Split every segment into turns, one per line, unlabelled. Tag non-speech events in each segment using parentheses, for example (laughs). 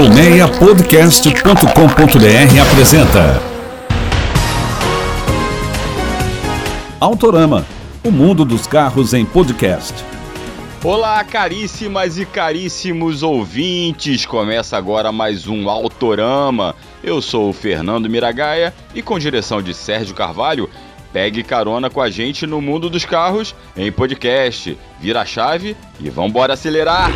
Colmeiapodcast.com.br apresenta Autorama, o mundo dos carros em podcast.
Olá, caríssimas e caríssimos ouvintes! Começa agora mais um Autorama. Eu sou o Fernando Miragaia e com direção de Sérgio Carvalho, pegue carona com a gente no mundo dos carros em podcast. Vira a chave e vambora acelerar!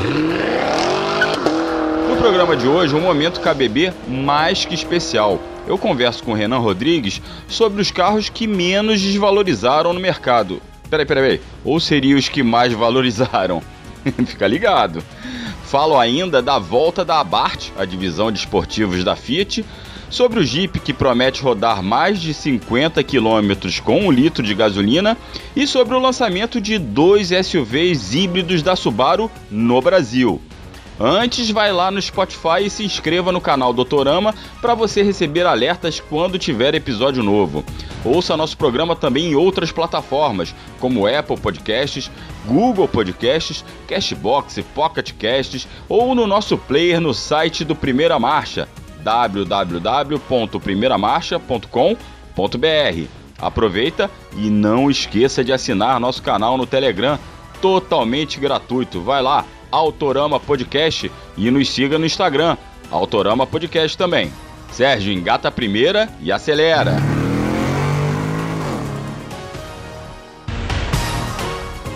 Programa de hoje, um momento KBB mais que especial. Eu converso com o Renan Rodrigues sobre os carros que menos desvalorizaram no mercado. Peraí, peraí, peraí. Ou seriam os que mais (laughs) valorizaram? (laughs) Fica ligado. Falo ainda da volta da Abarth, a divisão de esportivos da Fiat, sobre o Jeep que promete rodar mais de 50 km com um litro de gasolina e sobre o lançamento de dois SUVs híbridos da Subaru no Brasil. Antes, vai lá no Spotify e se inscreva no canal Doutorama para você receber alertas quando tiver episódio novo. Ouça nosso programa também em outras plataformas, como Apple Podcasts, Google Podcasts, Cashbox, Pocket Casts ou no nosso player no site do Primeira Marcha, www.primeiramarcha.com.br. Aproveita e não esqueça de assinar nosso canal no Telegram, totalmente gratuito. Vai lá, Autorama Podcast e nos siga no Instagram, Autorama Podcast também. Sérgio, engata a primeira e acelera.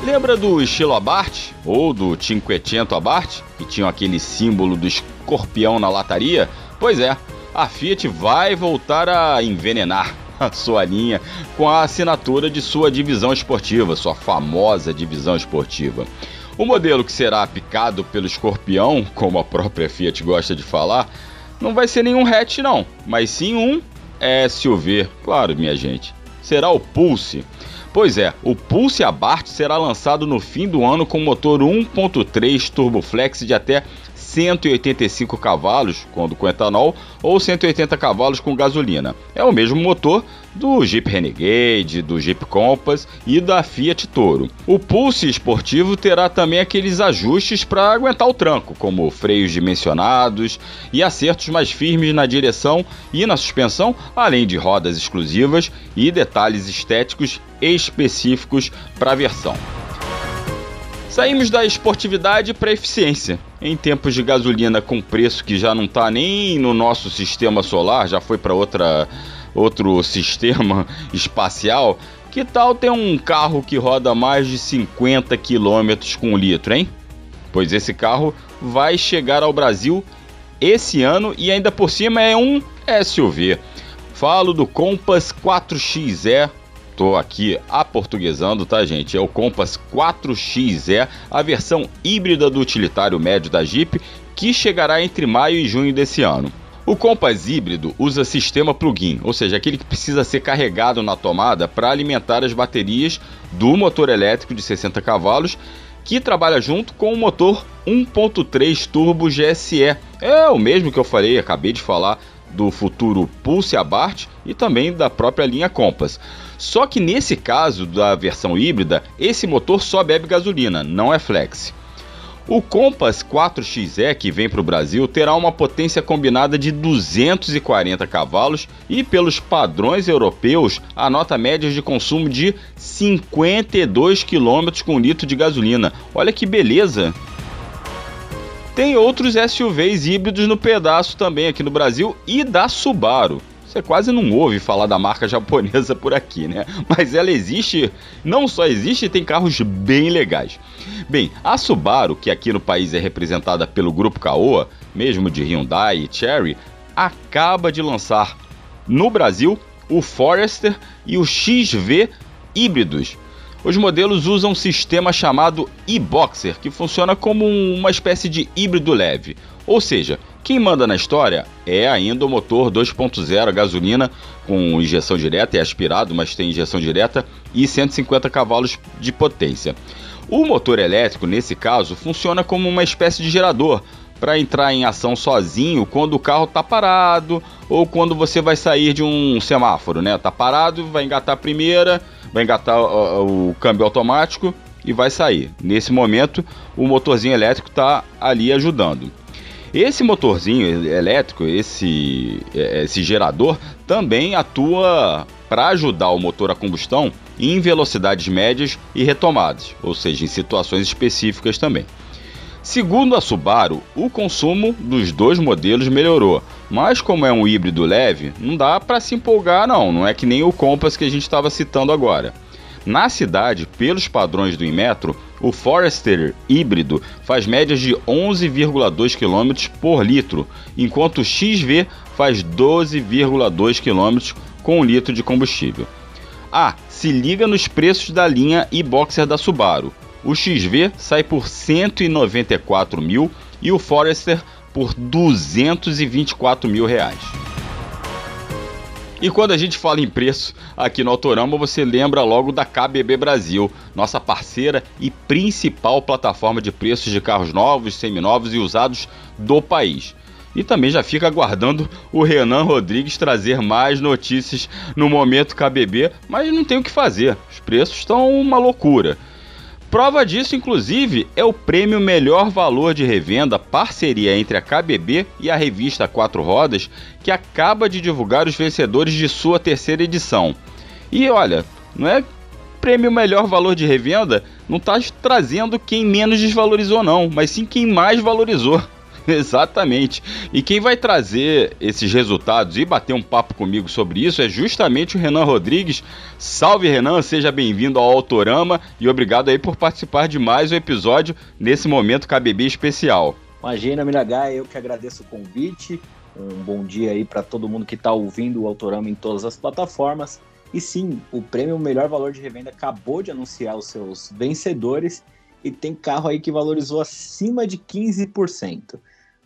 Lembra do estilo Abarth ou do Cinquecento Abarth, que tinham aquele símbolo do escorpião na lataria? Pois é, a Fiat vai voltar a envenenar (laughs) a sua linha com a assinatura de sua divisão esportiva, sua famosa divisão esportiva. O modelo que será picado pelo escorpião, como a própria Fiat gosta de falar, não vai ser nenhum hatch não, mas sim um SUV, claro, minha gente. Será o Pulse. Pois é, o Pulse Abarth será lançado no fim do ano com motor 1.3 turboflex de até 185 cavalos, quando com etanol, ou 180 cavalos com gasolina. É o mesmo motor do Jeep Renegade, do Jeep Compass e da Fiat Toro. O Pulse esportivo terá também aqueles ajustes para aguentar o tranco, como freios dimensionados e acertos mais firmes na direção e na suspensão, além de rodas exclusivas e detalhes estéticos específicos para a versão. Saímos da esportividade para eficiência. Em tempos de gasolina com preço que já não está nem no nosso sistema solar, já foi para outra outro (laughs) sistema espacial, que tal ter um carro que roda mais de 50 km com litro, hein? Pois esse carro vai chegar ao Brasil esse ano e ainda por cima é um SUV. Falo do Compass 4XE Tô aqui aportuguesando, tá, gente? É o Compass 4XE, a versão híbrida do utilitário médio da Jeep, que chegará entre maio e junho desse ano. O Compass híbrido usa sistema plug-in, ou seja, aquele que precisa ser carregado na tomada para alimentar as baterias do motor elétrico de 60 cavalos, que trabalha junto com o motor 1.3 turbo GSE. É o mesmo que eu falei, acabei de falar do futuro Pulse Abarth e também da própria linha Compass. Só que nesse caso da versão híbrida, esse motor só bebe gasolina, não é flex. O Compass 4XE que vem para o Brasil terá uma potência combinada de 240 cavalos e, pelos padrões europeus, a nota média de consumo de 52 km com litro de gasolina. Olha que beleza! Tem outros SUVs híbridos no pedaço também aqui no Brasil e da Subaru. Você quase não ouve falar da marca (laughs) japonesa por aqui, né? Mas ela existe, não só existe, tem carros bem legais. Bem, a Subaru, que aqui no país é representada pelo grupo Caoa, mesmo de Hyundai e Cherry, acaba de lançar no Brasil o Forester e o XV híbridos os modelos usam um sistema chamado e-Boxer, que funciona como uma espécie de híbrido leve. Ou seja, quem manda na história é ainda o motor 2.0 gasolina com injeção direta, é aspirado, mas tem injeção direta e 150 cavalos de potência. O motor elétrico, nesse caso, funciona como uma espécie de gerador para entrar em ação sozinho quando o carro está parado ou quando você vai sair de um semáforo, né? Tá parado, vai engatar a primeira, vai engatar o, o câmbio automático e vai sair. Nesse momento, o motorzinho elétrico está ali ajudando. Esse motorzinho elétrico, esse, é, esse gerador, também atua para ajudar o motor a combustão em velocidades médias e retomadas, ou seja, em situações específicas também. Segundo a Subaru, o consumo dos dois modelos melhorou, mas como é um híbrido leve, não dá para se empolgar não, não é que nem o Compass que a gente estava citando agora. Na cidade, pelos padrões do Inmetro, o Forester híbrido faz médias de 11,2 km por litro, enquanto o XV faz 12,2 km com um litro de combustível. Ah, se liga nos preços da linha e-Boxer da Subaru. O XV sai por 194 mil e o Forester por 224 mil reais. E quando a gente fala em preço aqui no Autorama, você lembra logo da KBB Brasil, nossa parceira e principal plataforma de preços de carros novos, seminovos e usados do país. E também já fica aguardando o Renan Rodrigues trazer mais notícias no momento KBB, mas não tem o que fazer, os preços estão uma loucura. Prova disso, inclusive, é o prêmio Melhor Valor de Revenda, parceria entre a KBB e a revista Quatro Rodas, que acaba de divulgar os vencedores de sua terceira edição. E olha, não é prêmio Melhor Valor de Revenda, não está trazendo quem menos desvalorizou, não, mas sim quem mais valorizou. (laughs) Exatamente. E quem vai trazer esses resultados e bater um papo comigo sobre isso é justamente o Renan Rodrigues. Salve Renan, seja bem-vindo ao Autorama e obrigado aí por participar de mais um episódio nesse momento KBB especial.
Imagina, Miragai, eu que agradeço o convite. Um bom dia aí para todo mundo que está ouvindo o Autorama em todas as plataformas. E sim, o prêmio Melhor Valor de Revenda acabou de anunciar os seus vencedores e tem carro aí que valorizou acima de 15%.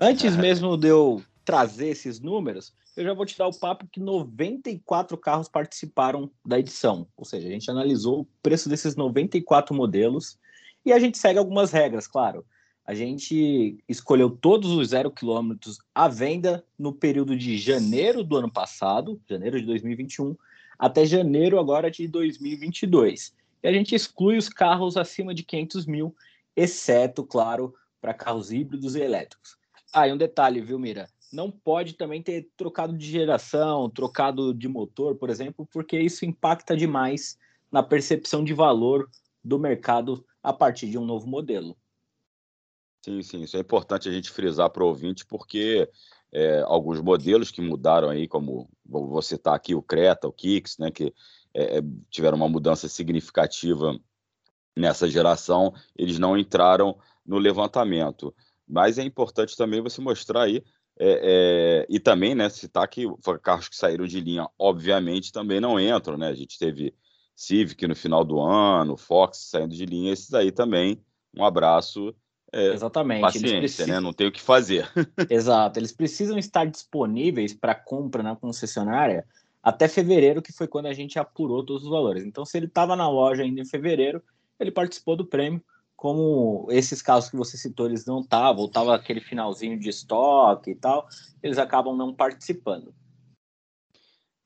Antes mesmo de eu trazer esses números, eu já vou te dar o papo que 94 carros participaram da edição. Ou seja, a gente analisou o preço desses 94 modelos e a gente segue algumas regras, claro. A gente escolheu todos os zero quilômetros à venda no período de janeiro do ano passado, janeiro de 2021, até janeiro agora de 2022. E a gente exclui os carros acima de 500 mil, exceto, claro, para carros híbridos e elétricos. Ah, e um detalhe, viu, Mira? Não pode também ter trocado de geração, trocado de motor, por exemplo, porque isso impacta demais na percepção de valor do mercado a partir de um novo modelo.
Sim, sim, isso é importante a gente frisar para o ouvinte, porque é, alguns modelos que mudaram aí, como vou citar aqui o Creta, o Kicks, né, que é, é, tiveram uma mudança significativa nessa geração, eles não entraram no levantamento. Mas é importante também você mostrar aí, é, é, e também, né, citar que carros que saíram de linha, obviamente, também não entram, né? A gente teve Civic no final do ano, Fox saindo de linha, esses aí também. Um abraço.
É, Exatamente.
Paciência, precisam... né? Não tem o que fazer. (laughs)
Exato. Eles precisam estar disponíveis para compra na concessionária até fevereiro, que foi quando a gente apurou todos os valores. Então, se ele estava na loja ainda em fevereiro, ele participou do prêmio como esses casos que você citou, eles não estavam, estava aquele finalzinho de estoque e tal, eles acabam não participando.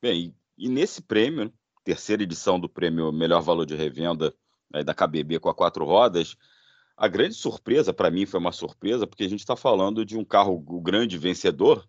Bem, e nesse prêmio, terceira edição do prêmio Melhor Valor de Revenda né, da KBB com a quatro rodas, a grande surpresa, para mim foi uma surpresa, porque a gente está falando de um carro, o grande vencedor,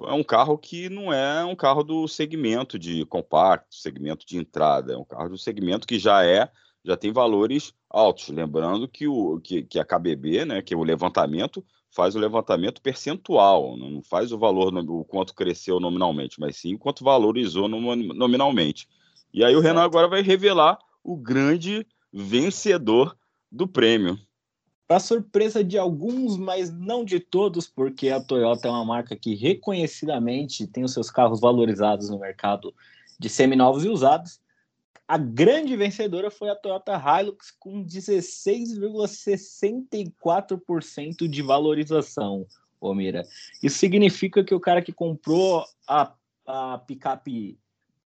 é um carro que não é um carro do segmento de compacto, segmento de entrada, é um carro do segmento que já é já tem valores altos. Lembrando que, o, que, que a KBB, né, que é o levantamento, faz o levantamento percentual, não faz o valor, o quanto cresceu nominalmente, mas sim o quanto valorizou nominalmente. E aí o Renan agora vai revelar o grande vencedor do prêmio.
Para surpresa de alguns, mas não de todos, porque a Toyota é uma marca que reconhecidamente tem os seus carros valorizados no mercado de seminovos e usados. A grande vencedora foi a Toyota Hilux com 16,64% de valorização, Omira. Isso significa que o cara que comprou a, a picape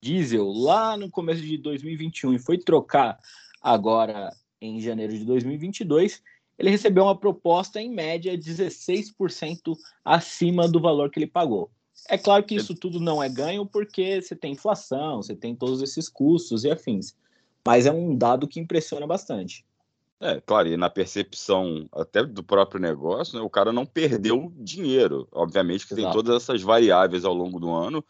diesel lá no começo de 2021 e foi trocar agora em janeiro de 2022, ele recebeu uma proposta em média 16% acima do valor que ele pagou. É claro que isso tudo não é ganho porque você tem inflação, você tem todos esses custos e afins. Mas é um dado que impressiona bastante.
É, claro, e na percepção até do próprio negócio, né, o cara não perdeu dinheiro. Obviamente que Exato. tem todas essas variáveis ao longo do ano,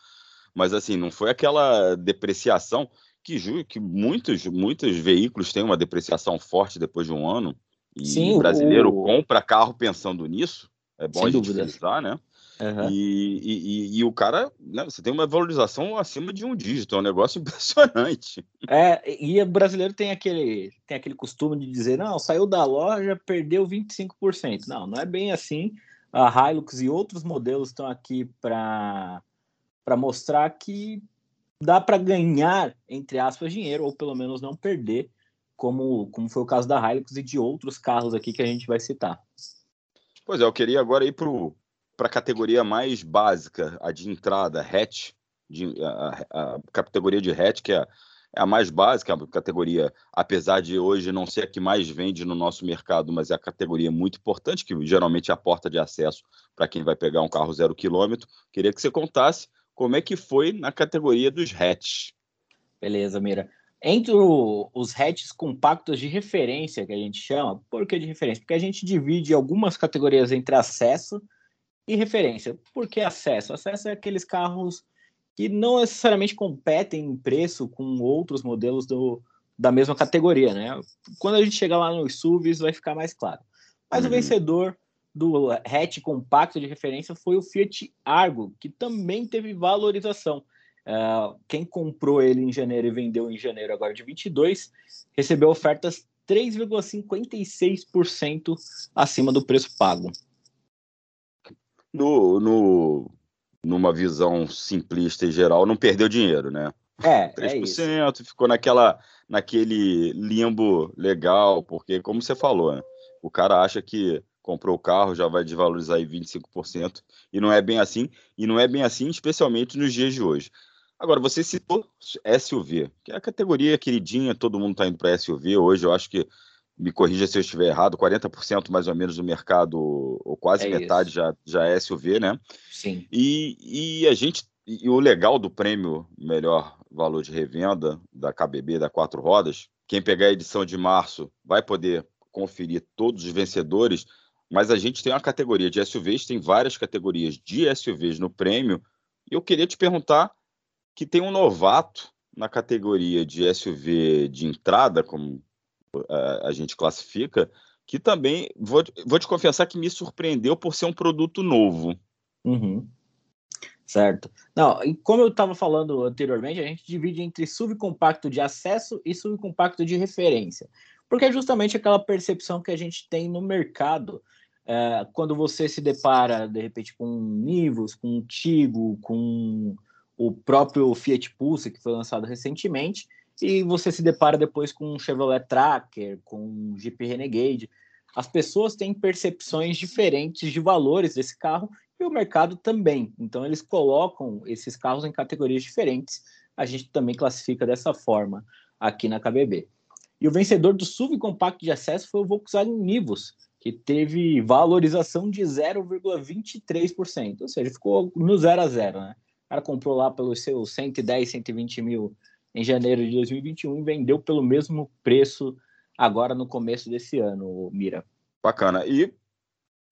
mas assim, não foi aquela depreciação que, que muitos, muitos veículos têm uma depreciação forte depois de um ano. E Sim, o brasileiro o... compra carro pensando nisso. É bom Sem a gente dúvida. né? Uhum. E, e, e, o cara, né, você tem uma valorização acima de um dígito, é um negócio (laughs) impressionante.
É, e o brasileiro tem aquele, tem aquele costume de dizer, não, saiu da loja, perdeu 25%. Não, não é bem assim. A Hilux e outros modelos estão aqui para mostrar que dá para ganhar, entre aspas, dinheiro, ou pelo menos não perder, como, como foi o caso da Hilux e de outros carros aqui que a gente vai citar.
Pois é, eu queria agora ir para para a categoria mais básica, a de entrada, hatch, de, a, a, categoria de hatch, que é, é, a mais básica, a categoria, apesar de hoje não ser a que mais vende no nosso mercado, mas é a categoria muito importante, que geralmente é a porta de acesso para quem vai pegar um carro zero quilômetro. Queria que você contasse como é que foi na categoria dos hatch.
Beleza, Mira. Entre o, os hatches compactos de referência, que a gente chama, por que de referência? Porque a gente divide algumas categorias entre acesso e referência. Por que acesso? Acesso é aqueles carros que não necessariamente competem em preço com outros modelos do, da mesma categoria, né? Quando a gente chegar lá nos SUVs vai ficar mais claro. Mas uhum. o vencedor do hatch compacto de referência foi o Fiat Argo, que também teve valorização. Uh, quem comprou ele em janeiro e vendeu em janeiro agora de 22 recebeu ofertas 3,56% acima do preço pago
no, no, numa visão simplista e geral, não perdeu dinheiro, né?
É, 3%,
é ficou naquela, naquele limbo legal, porque, como você falou, né? o cara acha que comprou o carro já vai desvalorizar aí 25%, e não é bem assim, e não é bem assim, especialmente nos dias de hoje. Agora, você citou SUV, que é a categoria queridinha, todo mundo está indo para SUV hoje, eu acho que me corrija se eu estiver errado, 40% mais ou menos do mercado, ou quase é metade já, já é SUV, né?
Sim.
E, e a gente, e o legal do prêmio Melhor Valor de Revenda da KBB, da Quatro Rodas, quem pegar a edição de março vai poder conferir todos os vencedores, mas a gente tem uma categoria de SUVs, tem várias categorias de SUVs no prêmio, e eu queria te perguntar que tem um novato na categoria de SUV de entrada, como a, gente classifica, que também, vou, vou te confessar que me surpreendeu por ser um produto novo.
Uhum. Certo. Não, e como eu estava falando anteriormente, a gente divide entre subcompacto de acesso e subcompacto de referência. Porque é justamente aquela percepção que a gente tem no mercado é, quando você se depara, de repente, com um Nivus, com um Tigo, com o próprio Fiat Pulse, que foi lançado recentemente, e você se depara depois com um Chevrolet Tracker, com um Jeep Renegade. As pessoas têm percepções diferentes de valores desse carro e o mercado também. Então eles colocam esses carros em categorias diferentes. A gente também classifica dessa forma aqui na KBB. E o vencedor do subcompacto de acesso foi o Volkswagen Nivus, que teve valorização de 0,23%, ou seja, ficou no zero a zero, né? O cara comprou lá pelos seus 110, 120 mil em janeiro de 2021 e vendeu pelo mesmo preço agora no começo desse ano, Mira.
Bacana. E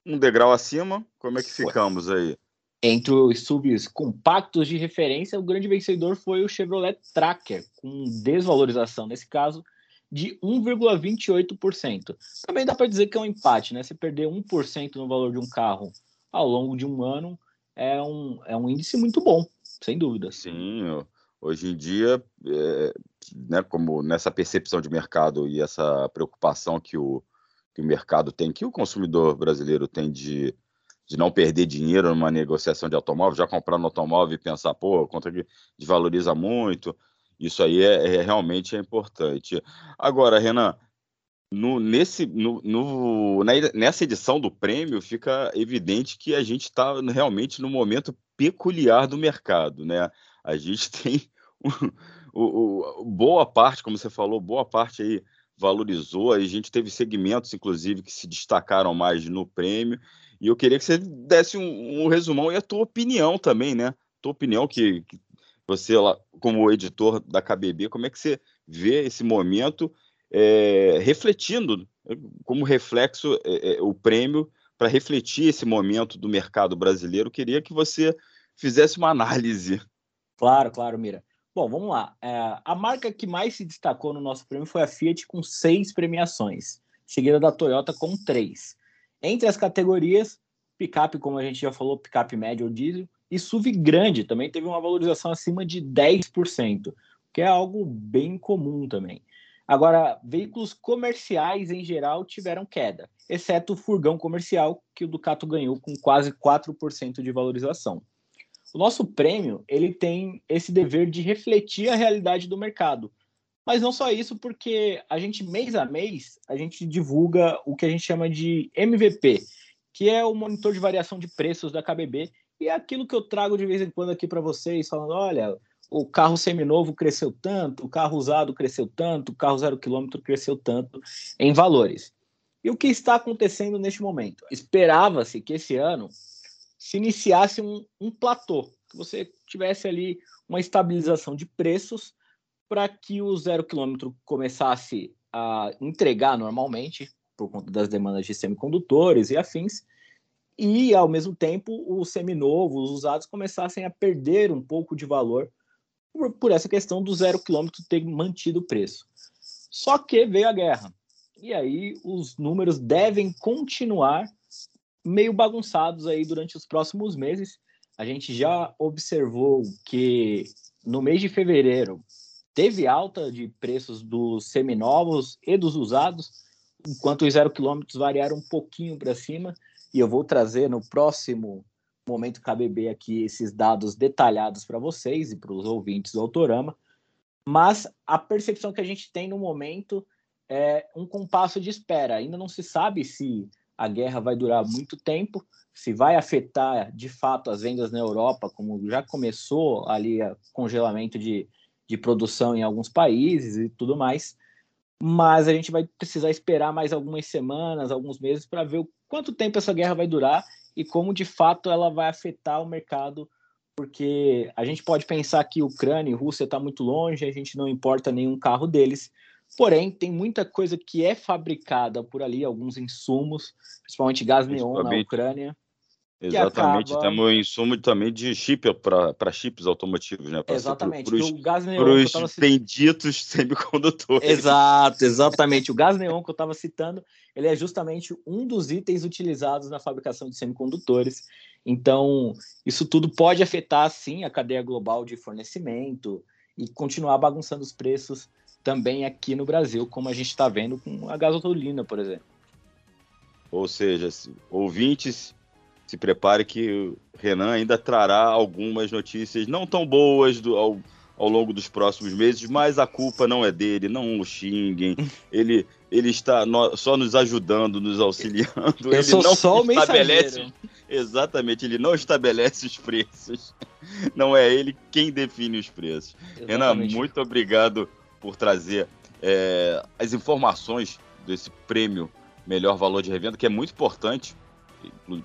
um degrau acima, como é que ficamos aí?
Entre os subs compactos de referência, o grande vencedor foi o Chevrolet Tracker, com desvalorização, nesse caso, de 1,28%. Também dá para dizer que é um empate, né? Se perder 1% no valor de um carro ao longo de um ano, é um, é um índice muito bom, sem dúvida.
Sim, Hoje em dia, é, né, como nessa percepção de mercado e essa preocupação que o, que o mercado tem, que o consumidor brasileiro tem de, de não perder dinheiro numa negociação de automóvel, já comprar no automóvel e pensar, pô, contra que desvaloriza muito, isso aí é, é realmente é importante. Agora, Renan, no, nesse, no, no, nessa edição do prêmio fica evidente que a gente está realmente no momento peculiar do mercado, né? A gente (laughs) tem (laughs) o, o, boa parte, como você falou, boa parte aí valorizou. A gente teve segmentos, inclusive, que se destacaram mais no prêmio. E eu queria que você desse um, um resumão e a tua opinião também, né? Tua opinião que, que você lá, como editor da KBB, como é que você vê esse momento? é, refletindo como reflexo é, é, o prêmio para refletir esse momento do mercado brasileiro. Queria que você fizesse uma análise.
Claro, claro, Mira. Bom, vamos lá. É, a marca que mais se destacou no nosso prêmio foi a Fiat, com seis premiações, seguida da Toyota com três. Entre as categorias, picape, como a gente já falou, picape médio ou diesel, e SUV grande também teve uma valorização acima de 10%, que é algo bem comum também. Agora, veículos comerciais em geral tiveram queda, exceto o furgão comercial, que o Ducato ganhou com quase 4% de valorização. O nosso prêmio, ele tem esse dever de refletir a realidade do mercado. Mas não só isso, porque a gente mês a mês, a gente divulga o que a gente chama de MVP, que é o monitor de variação de preços da KBB, e é aquilo que eu trago de vez em quando aqui para vocês, falando, olha, o carro seminovo cresceu tanto, o carro usado cresceu tanto, o carro zero quilômetro cresceu tanto em valores. E o que está acontecendo neste momento? Esperava-se que esse ano se iniciasse um, um platô, que você tivesse ali uma estabilização de preços para que o zero quilômetro começasse a entregar normalmente, por conta das demandas de semicondutores e afins, e ao mesmo tempo os seminovos, os usados começassem a perder um pouco de valor por, por essa questão do zero quilômetro ter mantido o preço. Só que veio a guerra. E aí os números devem continuar meio bagunçados aí durante os próximos meses. A gente já observou que no mês de fevereiro teve alta de preços dos seminovos e dos usados, enquanto os zero quilômetros variaram um pouquinho para cima. E eu vou trazer no próximo momento KBB aqui esses dados detalhados para vocês e para os ouvintes do Autorama, mas a percepção que a gente tem no momento é um compasso de espera. Ainda não se sabe se a guerra vai durar muito tempo, se vai afetar de fato as vendas na Europa, como já começou ali o congelamento de, de produção em alguns países e tudo mais. Mas a gente vai precisar esperar mais algumas semanas, alguns meses, para ver o quanto tempo essa guerra vai durar e como de fato ela vai afetar o mercado, porque a gente pode pensar que Ucrânia e Rússia está muito longe, a gente não importa nenhum carro deles, porém tem muita coisa que é fabricada por ali, alguns insumos, principalmente gás neon na Ucrânia.
Exatamente, acaba... temos insumo também de chip para chips automotivos, né?
Pra exatamente,
para
o gás neon
pros tava... benditos (laughs) semicondutores.
Exato, exatamente. O gás neon que eu estava citando, ele é justamente um dos itens utilizados na fabricação de semicondutores. Então, isso tudo pode afetar, sim, a cadeia global de fornecimento e continuar bagunçando os preços também aqui no Brasil, como a gente está vendo com a gasolina, por exemplo.
Ou seja, ouvintes se prepare que o Renan ainda trará algumas notícias não tão boas do, ao, ao longo dos próximos meses, mas a culpa não é dele, não o xinguem. (laughs) Ele, ele está no, só nos ajudando, nos auxiliando.
Eu ele
sou
não só o estabelece,
Exatamente, ele não estabelece os preços. Não é ele quem define os preços. Exatamente. Renan, muito obrigado por trazer é, as informações desse prêmio Melhor Valor de Revenda, que é muito importante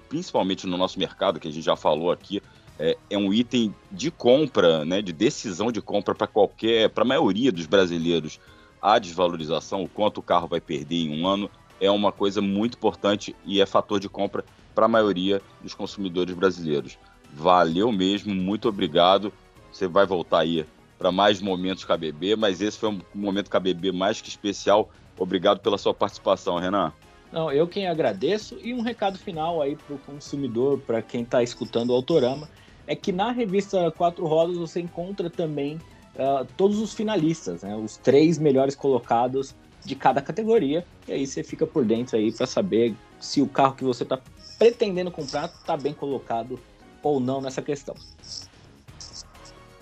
principalmente no nosso mercado, que a gente já falou aqui, é, é um item de compra, né, de decisão de compra para qualquer, para a maioria dos brasileiros. A desvalorização, o quanto o carro vai perder em um ano, é uma coisa muito importante e é fator de compra para a maioria dos consumidores brasileiros. Valeu mesmo, muito obrigado. Você vai voltar aí para mais momentos KBB, mas esse foi um momento KBB mais que especial. Obrigado pela sua participação, Renan.
Não, eu quem agradeço e um recado final aí para o consumidor, para quem está escutando o Autorama, é que na revista Quatro Rodas você encontra também uh, todos os finalistas, né, os três melhores colocados de cada categoria, e aí você fica por dentro aí para saber se o carro que você está pretendendo comprar está bem colocado ou não nessa questão.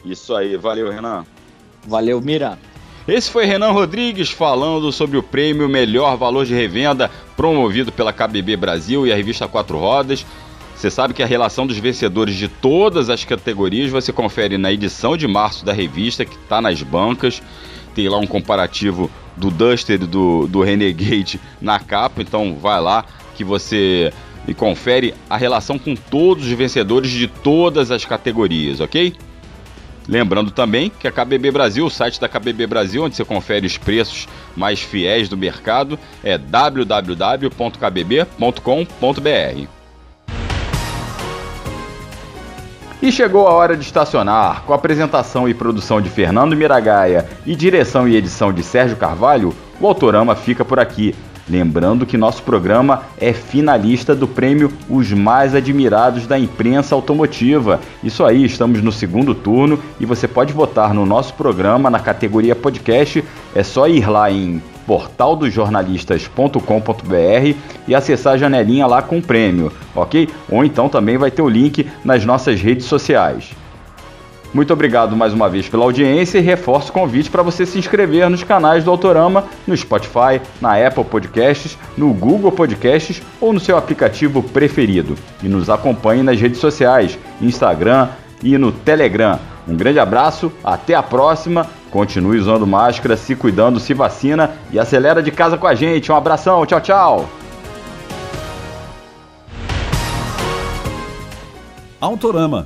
Isso aí, valeu Renan.
Valeu, Mira.
Esse foi Renan Rodrigues falando sobre o prêmio Melhor Valor de Revenda promovido pela KBB Brasil e a revista Quatro Rodas. Você sabe que a relação dos vencedores de todas as categorias você confere na edição de março da revista, que está nas bancas. Tem lá um comparativo do Duster e do, do Renegade na capa, então vai lá que você e confere a relação com todos os vencedores de todas as categorias, ok? Lembrando também que a KBB Brasil, o site da KBB Brasil, onde você confere os preços mais fiéis do mercado, é www.kbb.com.br. E chegou a hora de estacionar. Com apresentação e produção de Fernando Miragaia e direção e edição de Sérgio Carvalho, o Autorama fica por aqui. Lembrando que nosso programa é finalista do prêmio Os Mais Admirados da Imprensa Automotiva. Isso aí, estamos no segundo turno e você pode votar no nosso programa na categoria podcast. É só ir lá em portaldosjornalistas.com.br e acessar a janelinha lá com o prêmio, ok? Ou então também vai ter o link nas nossas redes sociais. Muito obrigado mais uma vez pela audiência e reforço o convite para você se inscrever nos canais do Autorama no Spotify, na Apple Podcasts, no Google Podcasts ou no seu aplicativo preferido. E nos acompanhe nas redes sociais, Instagram e no Telegram. Um grande abraço, até a próxima. Continue usando máscara, se cuidando, se vacina e acelera de casa com a gente. Um abração, tchau, tchau.
Autorama